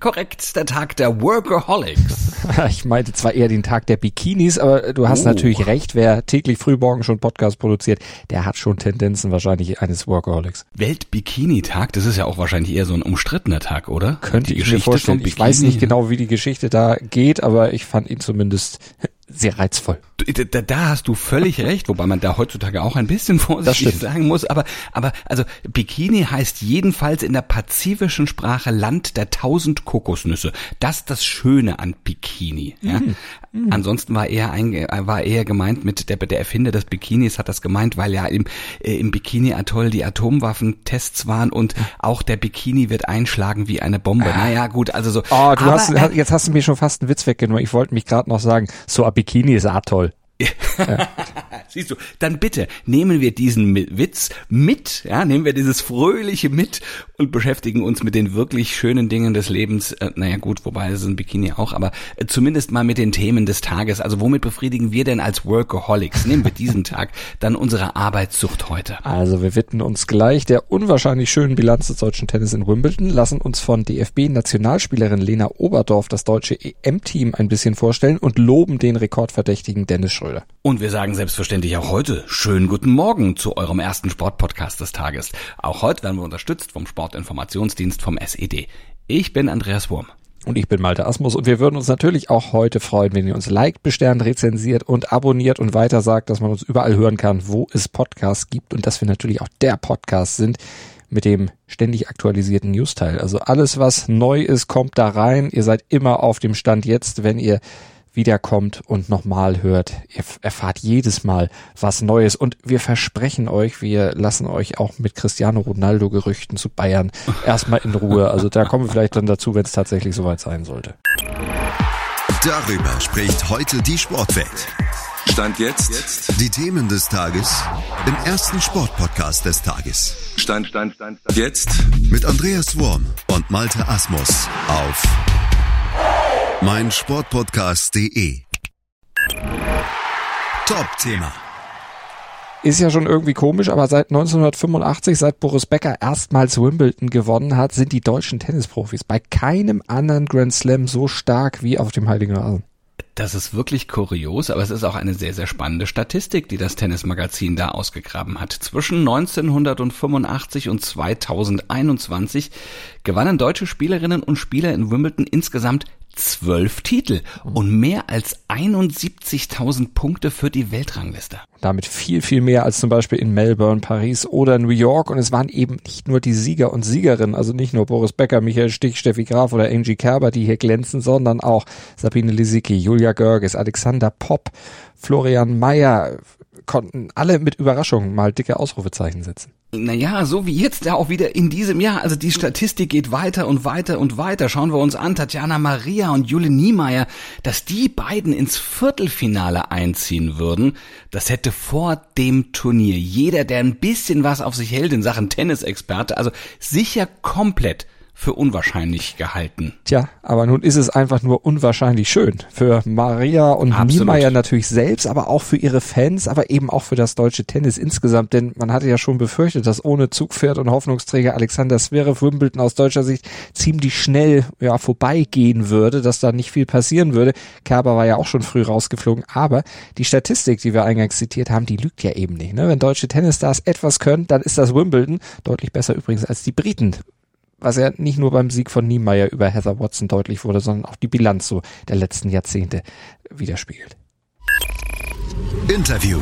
Korrekt, der Tag der Workaholics. Ich meinte zwar eher den Tag der Bikinis, aber du hast Oh. natürlich recht, wer täglich frühmorgen schon Podcast produziert, der hat schon Tendenzen wahrscheinlich eines Workaholics. Weltbikini-Tag, das ist ja auch wahrscheinlich eher so ein umstrittener Tag, oder? Könnte Die ich mir vorstellen. Ich weiß nicht genau, wie die Geschichte da geht, aber ich fand ihn zumindest sehr reizvoll. Da, da hast du völlig recht, wobei man da heutzutage auch ein bisschen vorsichtig sagen muss. Aber, aber also Bikini heißt jedenfalls in der pazifischen Sprache Land der tausend Kokosnüsse. Das ist das Schöne an Bikini. Ja? Mhm. Ansonsten war eher ein, war eher gemeint mit der, der Erfinder des Bikinis hat das gemeint, weil ja im, äh, im Bikini-Atoll die Atomwaffentests waren und auch der Bikini wird einschlagen wie eine Bombe. Naja, gut, also so. Oh, du Aber, hast, äh, jetzt hast du mir schon fast einen Witz weggenommen. Ich wollte mich gerade noch sagen, so ein Bikini ist auch toll. Siehst du, dann bitte nehmen wir diesen Witz mit, ja, nehmen wir dieses Fröhliche mit und beschäftigen uns mit den wirklich schönen Dingen des Lebens. Äh, naja gut, wobei es ist ein Bikini auch, aber äh, zumindest mal mit den Themen des Tages. Also womit befriedigen wir denn als Workaholics? Nehmen wir diesen Tag dann unsere Arbeitssucht heute. Also wir widmen uns gleich der unwahrscheinlich schönen Bilanz des deutschen Tennis in Wimbledon, lassen uns von DFB-Nationalspielerin Lena Oberdorf das deutsche EM-Team ein bisschen vorstellen und loben den rekordverdächtigen Dennis Schröder. Und wir sagen selbstverständlich auch heute schönen guten Morgen zu eurem ersten Sportpodcast des Tages. Auch heute werden wir unterstützt vom Sportinformationsdienst vom SED. Ich bin Andreas Wurm. Und ich bin Malte Asmus und wir würden uns natürlich auch heute freuen, wenn ihr uns liked, besternt, rezensiert und abonniert und weiter sagt, dass man uns überall hören kann, wo es Podcasts gibt und dass wir natürlich auch der Podcast sind mit dem ständig aktualisierten Newsteil. Also alles, was neu ist, kommt da rein. Ihr seid immer auf dem Stand jetzt, wenn ihr wiederkommt und nochmal hört. Ihr erfahrt jedes Mal was Neues und wir versprechen euch, wir lassen euch auch mit Cristiano Ronaldo Gerüchten zu Bayern erstmal in Ruhe. Also da kommen wir vielleicht dann dazu, wenn es tatsächlich soweit sein sollte. Darüber spricht heute die Sportwelt. Stand jetzt. Die Themen des Tages im ersten Sportpodcast des Tages. Stand, Stand, Stand, Stand. Jetzt. Mit Andreas Worm und Malte Asmus auf meinsportpodcast.de. Top-Thema. Ist ja schon irgendwie komisch, aber seit 1985, seit Boris Becker erstmals Wimbledon gewonnen hat, sind die deutschen Tennisprofis bei keinem anderen Grand Slam so stark wie auf dem Heiligen Rasen. Das ist wirklich kurios, aber es ist auch eine sehr, sehr spannende Statistik, die das Tennismagazin da ausgegraben hat. Zwischen 1985 und 2021 gewannen deutsche Spielerinnen und Spieler in Wimbledon insgesamt zwölf Titel und mehr als 71.000 Punkte für die Weltrangliste. Damit viel, viel mehr als zum Beispiel in Melbourne, Paris oder New York. Und es waren eben nicht nur die Sieger und Siegerinnen, also nicht nur Boris Becker, Michael Stich, Steffi Graf oder Angie Kerber, die hier glänzen, sondern auch Sabine Lisicki, Julia Görges, Alexander Popp, Florian Mayer konnten alle mit Überraschung mal dicke Ausrufezeichen setzen. Naja, so wie jetzt ja auch wieder in diesem Jahr. Also die Statistik geht weiter und weiter und weiter. Schauen wir uns an, Tatjana Maria und Jule Niemeyer, dass die beiden ins Viertelfinale einziehen würden, das hätte vor dem Turnier jeder, der ein bisschen was auf sich hält in Sachen Tennisexperte, also sicher komplett für unwahrscheinlich gehalten. Tja, aber nun ist es einfach nur unwahrscheinlich schön. Für Maria und Absolut. Niemeyer natürlich selbst, aber auch für ihre Fans, aber eben auch für das deutsche Tennis insgesamt. Denn man hatte ja schon befürchtet, dass ohne Zugpferd und Hoffnungsträger Alexander Zverev Wimbledon aus deutscher Sicht ziemlich schnell ja, vorbeigehen würde, dass da nicht viel passieren würde. Kerber war ja auch schon früh rausgeflogen, aber die Statistik, die wir eingangs zitiert haben, die lügt ja eben nicht. Ne? Wenn deutsche Tennisstars etwas können, dann ist das Wimbledon deutlich besser übrigens als die Briten was ja nicht nur beim Sieg von Niemeyer über Heather Watson deutlich wurde, sondern auch die Bilanz so der letzten Jahrzehnte widerspiegelt. Interview.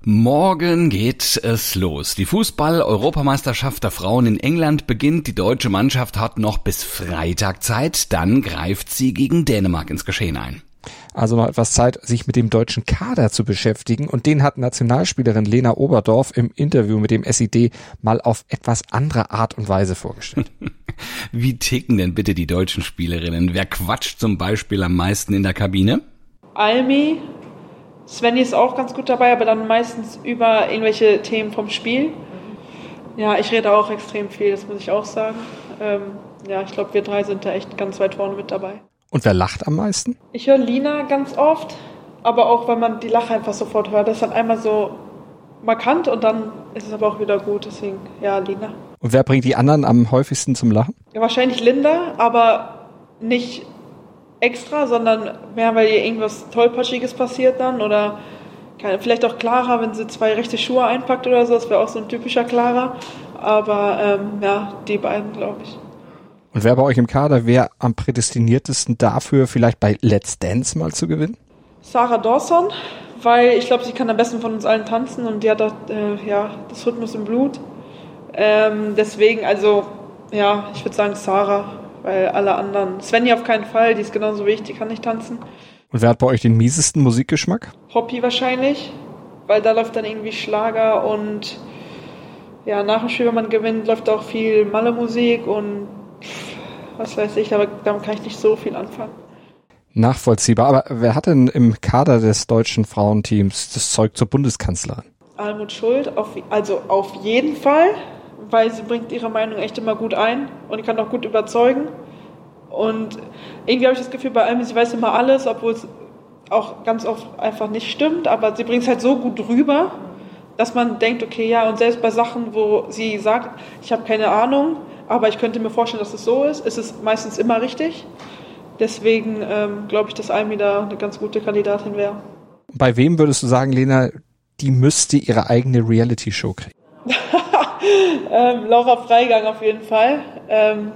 Morgen geht es los. Die Fußball-Europameisterschaft der Frauen in England beginnt. Die deutsche Mannschaft hat noch bis Freitag Zeit. Dann greift sie gegen Dänemark ins Geschehen ein. Also noch etwas Zeit, sich mit dem deutschen Kader zu beschäftigen. Und den hat Nationalspielerin Lena Oberdorf im Interview mit dem SID mal auf etwas andere Art und Weise vorgestellt. Wie ticken denn bitte die deutschen Spielerinnen? Wer quatscht zum Beispiel am meisten in der Kabine? Almi, Svenny ist auch ganz gut dabei, aber dann meistens über irgendwelche Themen vom Spiel. Ja, ich rede auch extrem viel, das muss ich auch sagen. Ähm, ja, ich glaube, wir drei sind da echt ganz weit vorne mit dabei. Und wer lacht am meisten? Ich höre Lina ganz oft, aber auch, weil man die Lache einfach sofort hört. Das ist dann einmal so markant und dann ist es aber auch wieder gut. Deswegen, ja, Lina. Und wer bringt die anderen am häufigsten zum Lachen? Ja, wahrscheinlich Linda, aber nicht extra, sondern mehr, weil ihr irgendwas Tollpatschiges passiert dann oder keine, vielleicht auch Clara, wenn sie zwei rechte Schuhe einpackt oder so, das wäre auch so ein typischer Clara. Aber ähm, ja, die beiden, glaube ich. Und wer bei euch im Kader wäre am prädestiniertesten dafür, vielleicht bei Let's Dance mal zu gewinnen? Sarah Dawson, weil ich glaube, sie kann am besten von uns allen tanzen und die hat auch, äh, ja, das Rhythmus im Blut. Ähm, deswegen, also, ja, ich würde sagen Sarah weil alle anderen, Svenny auf keinen Fall, die ist genauso wie ich, die kann nicht tanzen. Und wer hat bei euch den miesesten Musikgeschmack? Hoppy wahrscheinlich, weil da läuft dann irgendwie Schlager und ja, nach dem Spiel, wenn man gewinnt, läuft auch viel Malle-Musik und was weiß ich, aber damit kann ich nicht so viel anfangen. Nachvollziehbar. Aber wer hat denn im Kader des deutschen Frauenteams das Zeug zur Bundeskanzlerin? Almut Schuld, auf, also auf jeden Fall weil sie bringt ihre Meinung echt immer gut ein und kann auch gut überzeugen. Und irgendwie habe ich das Gefühl, bei allem, sie weiß immer alles, obwohl es auch ganz oft einfach nicht stimmt, aber sie bringt es halt so gut rüber, dass man denkt, okay, ja, und selbst bei Sachen, wo sie sagt, ich habe keine Ahnung, aber ich könnte mir vorstellen, dass es so ist, ist es meistens immer richtig. Deswegen ähm, glaube ich, dass Almi da eine ganz gute Kandidatin wäre. Bei wem würdest du sagen, Lena, die müsste ihre eigene Reality-Show kriegen? ähm, Laura Freigang auf jeden Fall. Ähm,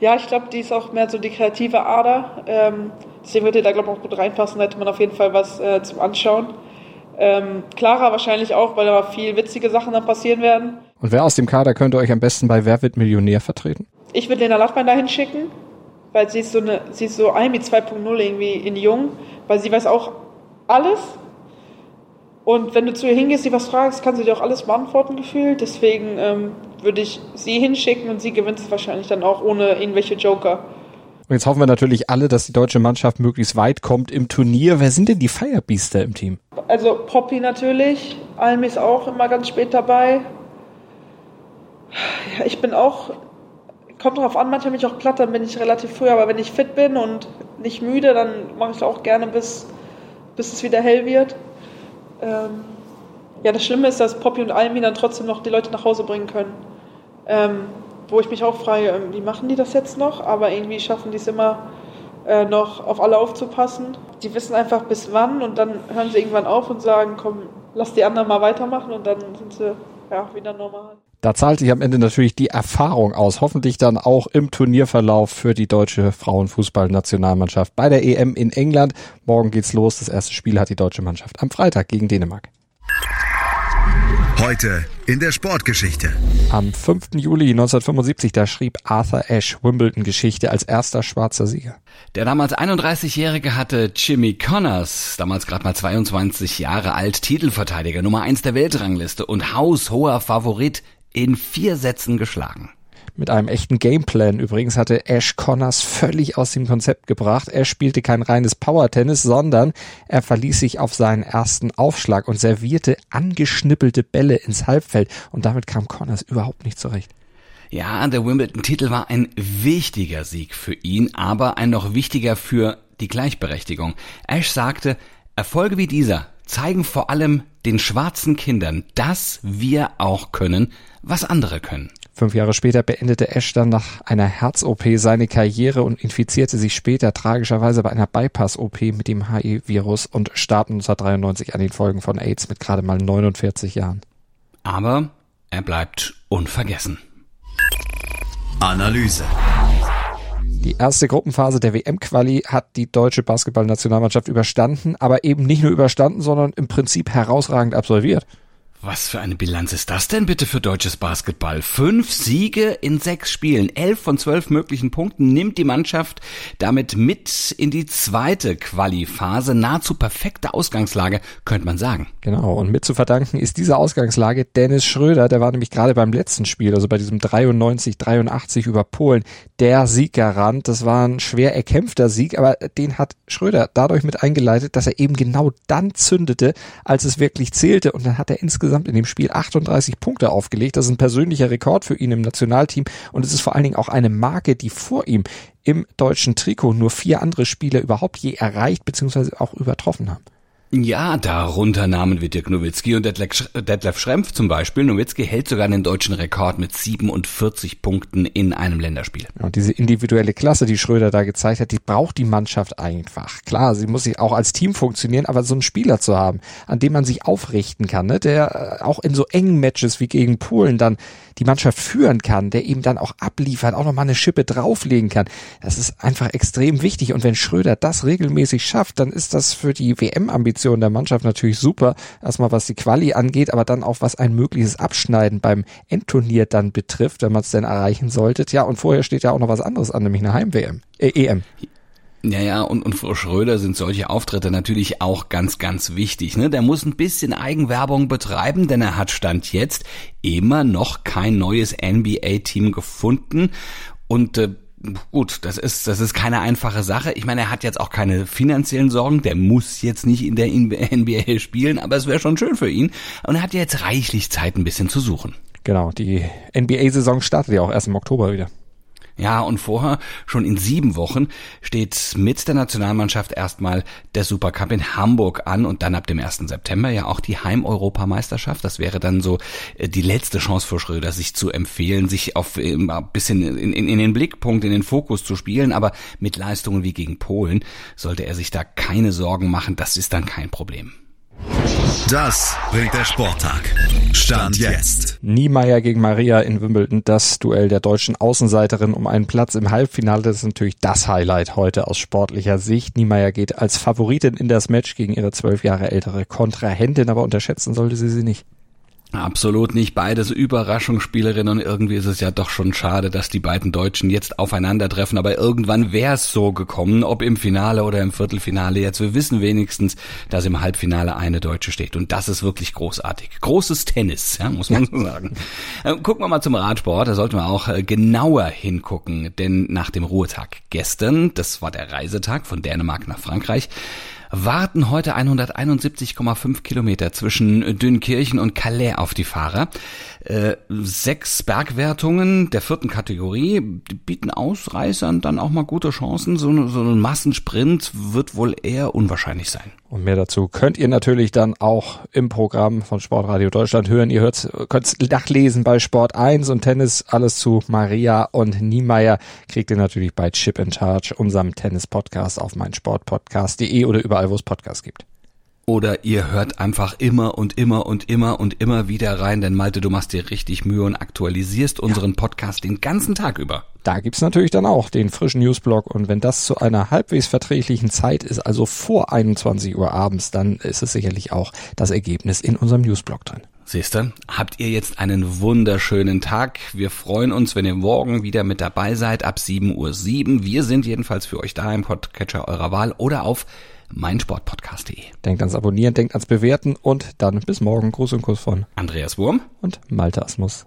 ja, ich glaube, die ist auch mehr so die kreative Ader. Ähm, deswegen würde da, glaube ich, auch gut reinpassen. Da hätte man auf jeden Fall was äh, zum Anschauen. Ähm, Clara wahrscheinlich auch, weil da viel witzige Sachen dann passieren werden. Und wer aus dem Kader könnte euch am besten bei Wer wird Millionär vertreten? Ich würde Lena Lattmann dahin schicken, weil sie ist so eine, sie ist so Almi 2.0 irgendwie in jung, weil sie weiß auch alles und wenn du zu ihr hingehst, sie was fragst, kann sie dir auch alles beantworten gefühlt. Deswegen ähm, würde ich sie hinschicken und sie gewinnt es wahrscheinlich dann auch ohne irgendwelche Joker. Und jetzt hoffen wir natürlich alle, dass die deutsche Mannschaft möglichst weit kommt im Turnier. Wer sind denn die Firebeaster im Team? Also Poppy natürlich, Almi ist auch immer ganz spät dabei. Ja, ich bin auch, kommt drauf an, manchmal bin ich auch platt, dann bin ich relativ früh, aber wenn ich fit bin und nicht müde, dann mache ich auch gerne bis, bis es wieder hell wird. Ähm, ja, das Schlimme ist, dass Poppy und Almi dann trotzdem noch die Leute nach Hause bringen können. Ähm, wo ich mich auch frage, ähm, wie machen die das jetzt noch? Aber irgendwie schaffen die es immer äh, noch auf alle aufzupassen. Die wissen einfach bis wann und dann hören sie irgendwann auf und sagen, komm, lass die anderen mal weitermachen und dann sind sie ja wieder normal. Da zahlt sich am Ende natürlich die Erfahrung aus. Hoffentlich dann auch im Turnierverlauf für die deutsche Frauenfußballnationalmannschaft bei der EM in England. Morgen geht's los. Das erste Spiel hat die deutsche Mannschaft am Freitag gegen Dänemark. Heute in der Sportgeschichte. Am 5. Juli 1975, da schrieb Arthur Ashe Wimbledon-Geschichte als erster schwarzer Sieger. Der damals 31-Jährige hatte Jimmy Connors, damals gerade mal 22 Jahre alt, Titelverteidiger Nummer 1 der Weltrangliste und haushoher Favorit in vier Sätzen geschlagen. Mit einem echten Gameplan übrigens hatte Ash Connors völlig aus dem Konzept gebracht. Er spielte kein reines Power-Tennis, sondern er verließ sich auf seinen ersten Aufschlag und servierte angeschnippelte Bälle ins Halbfeld und damit kam Connors überhaupt nicht zurecht. Ja, der Wimbledon-Titel war ein wichtiger Sieg für ihn, aber ein noch wichtiger für die Gleichberechtigung. Ash sagte, Erfolge wie dieser zeigen vor allem den schwarzen Kindern, dass wir auch können, was andere können. Fünf Jahre später beendete Ash dann nach einer Herz-OP seine Karriere und infizierte sich später tragischerweise bei einer Bypass-OP mit dem HIV-Virus und starb 1993 an den Folgen von AIDS mit gerade mal 49 Jahren. Aber er bleibt unvergessen. Analyse. Die erste Gruppenphase der WM-Quali hat die deutsche Basketballnationalmannschaft überstanden, aber eben nicht nur überstanden, sondern im Prinzip herausragend absolviert. Was für eine Bilanz ist das denn bitte für deutsches Basketball? Fünf Siege in sechs Spielen, elf von zwölf möglichen Punkten nimmt die Mannschaft damit mit in die zweite Quali-Phase. Nahezu perfekte Ausgangslage, könnte man sagen. Genau, und mit zu verdanken ist diese Ausgangslage Dennis Schröder, der war nämlich gerade beim letzten Spiel, also bei diesem 93-83 über Polen, der Sieggarant. Das war ein schwer erkämpfter Sieg, aber den hat Schröder dadurch mit eingeleitet, dass er eben genau dann zündete, als es wirklich zählte. Und dann hat er insgesamt insgesamt in dem Spiel 38 Punkte aufgelegt. Das ist ein persönlicher Rekord für ihn im Nationalteam und es ist vor allen Dingen auch eine Marke, die vor ihm im deutschen Trikot nur vier andere Spieler überhaupt je erreicht bzw. auch übertroffen haben. Ja, darunter Namen wie Dirk Nowitzki und Detlef Schrempf zum Beispiel. Nowitzki hält sogar den deutschen Rekord mit 47 Punkten in einem Länderspiel. Und diese individuelle Klasse, die Schröder da gezeigt hat, die braucht die Mannschaft einfach. Klar, sie muss sich auch als Team funktionieren, aber so einen Spieler zu haben, an dem man sich aufrichten kann, ne, der äh, auch in so engen Matches wie gegen Polen dann die Mannschaft führen kann, der eben dann auch abliefert, auch nochmal eine Schippe drauflegen kann. Das ist einfach extrem wichtig. Und wenn Schröder das regelmäßig schafft, dann ist das für die WM-Ambition der Mannschaft natürlich super. Erstmal was die Quali angeht, aber dann auch was ein mögliches Abschneiden beim Endturnier dann betrifft, wenn man es denn erreichen sollte. Ja, und vorher steht ja auch noch was anderes an, nämlich eine Heim-WM, äh, EM. Ja, ja, und, und Frau Schröder sind solche Auftritte natürlich auch ganz, ganz wichtig. Ne? Der muss ein bisschen Eigenwerbung betreiben, denn er hat Stand jetzt immer noch kein neues NBA-Team gefunden. Und äh, gut, das ist, das ist keine einfache Sache. Ich meine, er hat jetzt auch keine finanziellen Sorgen. Der muss jetzt nicht in der NBA spielen, aber es wäre schon schön für ihn. Und er hat jetzt reichlich Zeit, ein bisschen zu suchen. Genau, die NBA-Saison startet ja auch erst im Oktober wieder. Ja, und vorher, schon in sieben Wochen, steht mit der Nationalmannschaft erstmal der Supercup in Hamburg an und dann ab dem 1. September ja auch die Heimeuropameisterschaft. Das wäre dann so äh, die letzte Chance für Schröder, sich zu empfehlen, sich auf ein bisschen in, in, in den Blickpunkt, in den Fokus zu spielen. Aber mit Leistungen wie gegen Polen sollte er sich da keine Sorgen machen. Das ist dann kein Problem. Das bringt der Sporttag. Stand jetzt. Niemeyer gegen Maria in Wimbledon, das Duell der deutschen Außenseiterin um einen Platz im Halbfinale. Das ist natürlich das Highlight heute aus sportlicher Sicht. Niemeyer geht als Favoritin in das Match gegen ihre zwölf Jahre ältere Kontrahentin, aber unterschätzen sollte sie sie nicht. Absolut nicht. Beides Überraschungsspielerinnen und irgendwie ist es ja doch schon schade, dass die beiden Deutschen jetzt aufeinandertreffen. Aber irgendwann wäre es so gekommen, ob im Finale oder im Viertelfinale. Jetzt wir wissen wenigstens, dass im Halbfinale eine Deutsche steht. Und das ist wirklich großartig. Großes Tennis, ja, muss man so sagen. Äh, gucken wir mal zum Radsport. Da sollten wir auch äh, genauer hingucken. Denn nach dem Ruhetag gestern, das war der Reisetag von Dänemark nach Frankreich, warten heute 171,5 Kilometer zwischen Dünkirchen und Calais auf die Fahrer. Äh, sechs Bergwertungen der vierten Kategorie bieten Ausreißern dann auch mal gute Chancen. So, so ein Massensprint wird wohl eher unwahrscheinlich sein. Und mehr dazu könnt ihr natürlich dann auch im Programm von Sportradio Deutschland hören. Ihr hört, könnt nachlesen bei Sport 1 und Tennis. Alles zu Maria und Niemeyer kriegt ihr natürlich bei Chip in Charge, unserem Tennis-Podcast auf meinsportpodcast.de oder überall, wo es Podcasts gibt. Oder ihr hört einfach immer und immer und immer und immer wieder rein, denn Malte, du machst dir richtig Mühe und aktualisierst unseren Podcast den ganzen Tag über. Da gibt's natürlich dann auch den frischen Newsblog und wenn das zu einer halbwegs verträglichen Zeit ist, also vor 21 Uhr abends, dann ist es sicherlich auch das Ergebnis in unserem Newsblog drin. Siehste, habt ihr jetzt einen wunderschönen Tag. Wir freuen uns, wenn ihr morgen wieder mit dabei seid ab 7.07 Uhr. Wir sind jedenfalls für euch da im Podcatcher eurer Wahl oder auf meinsportpodcast.de. Denkt ans Abonnieren, denkt ans Bewerten und dann bis morgen. Gruß und Kuss von Andreas Wurm und Malte Asmus.